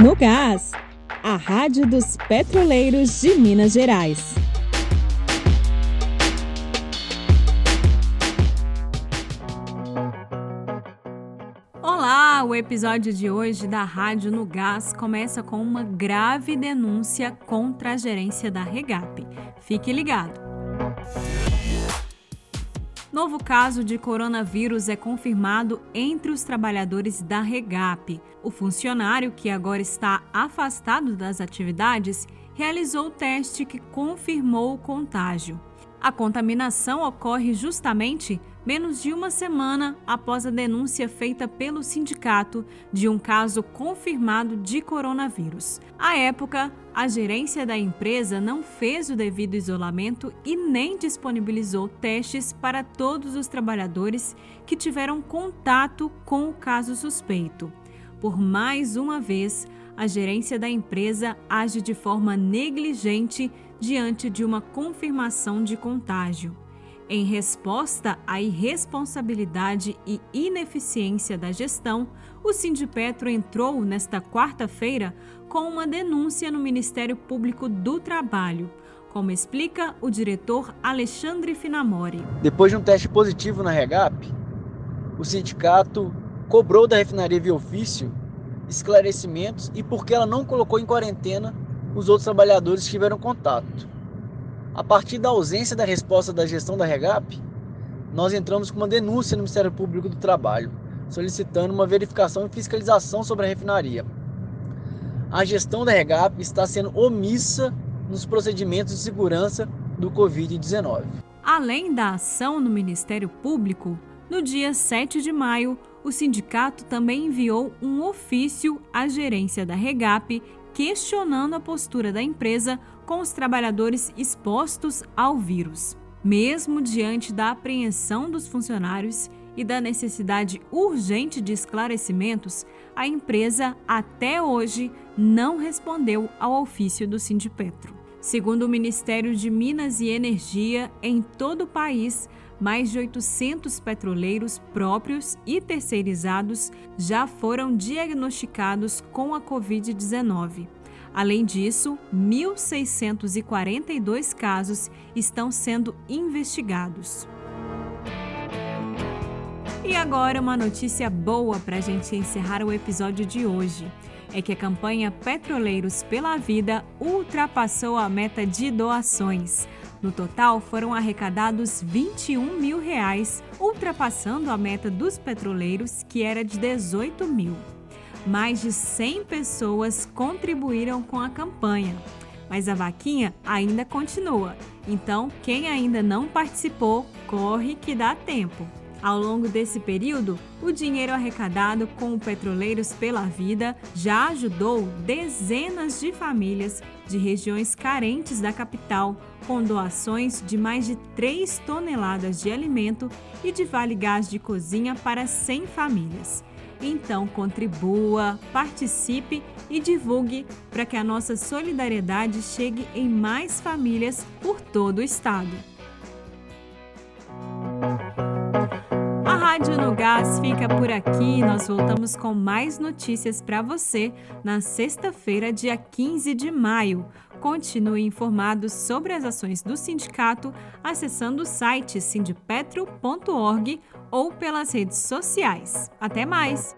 No Gás, a Rádio dos Petroleiros de Minas Gerais. Olá! O episódio de hoje da Rádio no Gás começa com uma grave denúncia contra a gerência da Regap. Fique ligado! Novo caso de coronavírus é confirmado entre os trabalhadores da Regap. O funcionário, que agora está afastado das atividades, realizou o teste que confirmou o contágio. A contaminação ocorre justamente menos de uma semana após a denúncia feita pelo sindicato de um caso confirmado de coronavírus. À época, a gerência da empresa não fez o devido isolamento e nem disponibilizou testes para todos os trabalhadores que tiveram contato com o caso suspeito. Por mais uma vez, a gerência da empresa age de forma negligente diante de uma confirmação de contágio. Em resposta à irresponsabilidade e ineficiência da gestão, o Sindipetro entrou nesta quarta-feira com uma denúncia no Ministério Público do Trabalho, como explica o diretor Alexandre Finamori. Depois de um teste positivo na Regap, o sindicato cobrou da refinaria via ofício esclarecimentos e porque ela não colocou em quarentena os outros trabalhadores que tiveram contato. A partir da ausência da resposta da gestão da Regap, nós entramos com uma denúncia no Ministério Público do Trabalho, solicitando uma verificação e fiscalização sobre a refinaria. A gestão da Regap está sendo omissa nos procedimentos de segurança do Covid-19. Além da ação no Ministério Público, no dia 7 de maio, o sindicato também enviou um ofício à gerência da Regap questionando a postura da empresa com os trabalhadores expostos ao vírus. Mesmo diante da apreensão dos funcionários e da necessidade urgente de esclarecimentos, a empresa até hoje não respondeu ao ofício do Sindipetro. Segundo o Ministério de Minas e Energia, em todo o país, mais de 800 petroleiros próprios e terceirizados já foram diagnosticados com a Covid-19. Além disso, 1.642 casos estão sendo investigados. E agora, uma notícia boa para a gente encerrar o episódio de hoje é que a campanha Petroleiros pela Vida ultrapassou a meta de doações. No total, foram arrecadados 21 mil reais, ultrapassando a meta dos petroleiros, que era de 18 mil. Mais de 100 pessoas contribuíram com a campanha, mas a vaquinha ainda continua. Então, quem ainda não participou, corre que dá tempo. Ao longo desse período, o dinheiro arrecadado com o Petroleiros pela Vida já ajudou dezenas de famílias de regiões carentes da capital, com doações de mais de 3 toneladas de alimento e de vale gás de cozinha para 100 famílias. Então contribua, participe e divulgue para que a nossa solidariedade chegue em mais famílias por todo o estado. Rádio no Gás fica por aqui. Nós voltamos com mais notícias para você na sexta-feira, dia 15 de maio. Continue informado sobre as ações do sindicato acessando o site sindipetro.org ou pelas redes sociais. Até mais!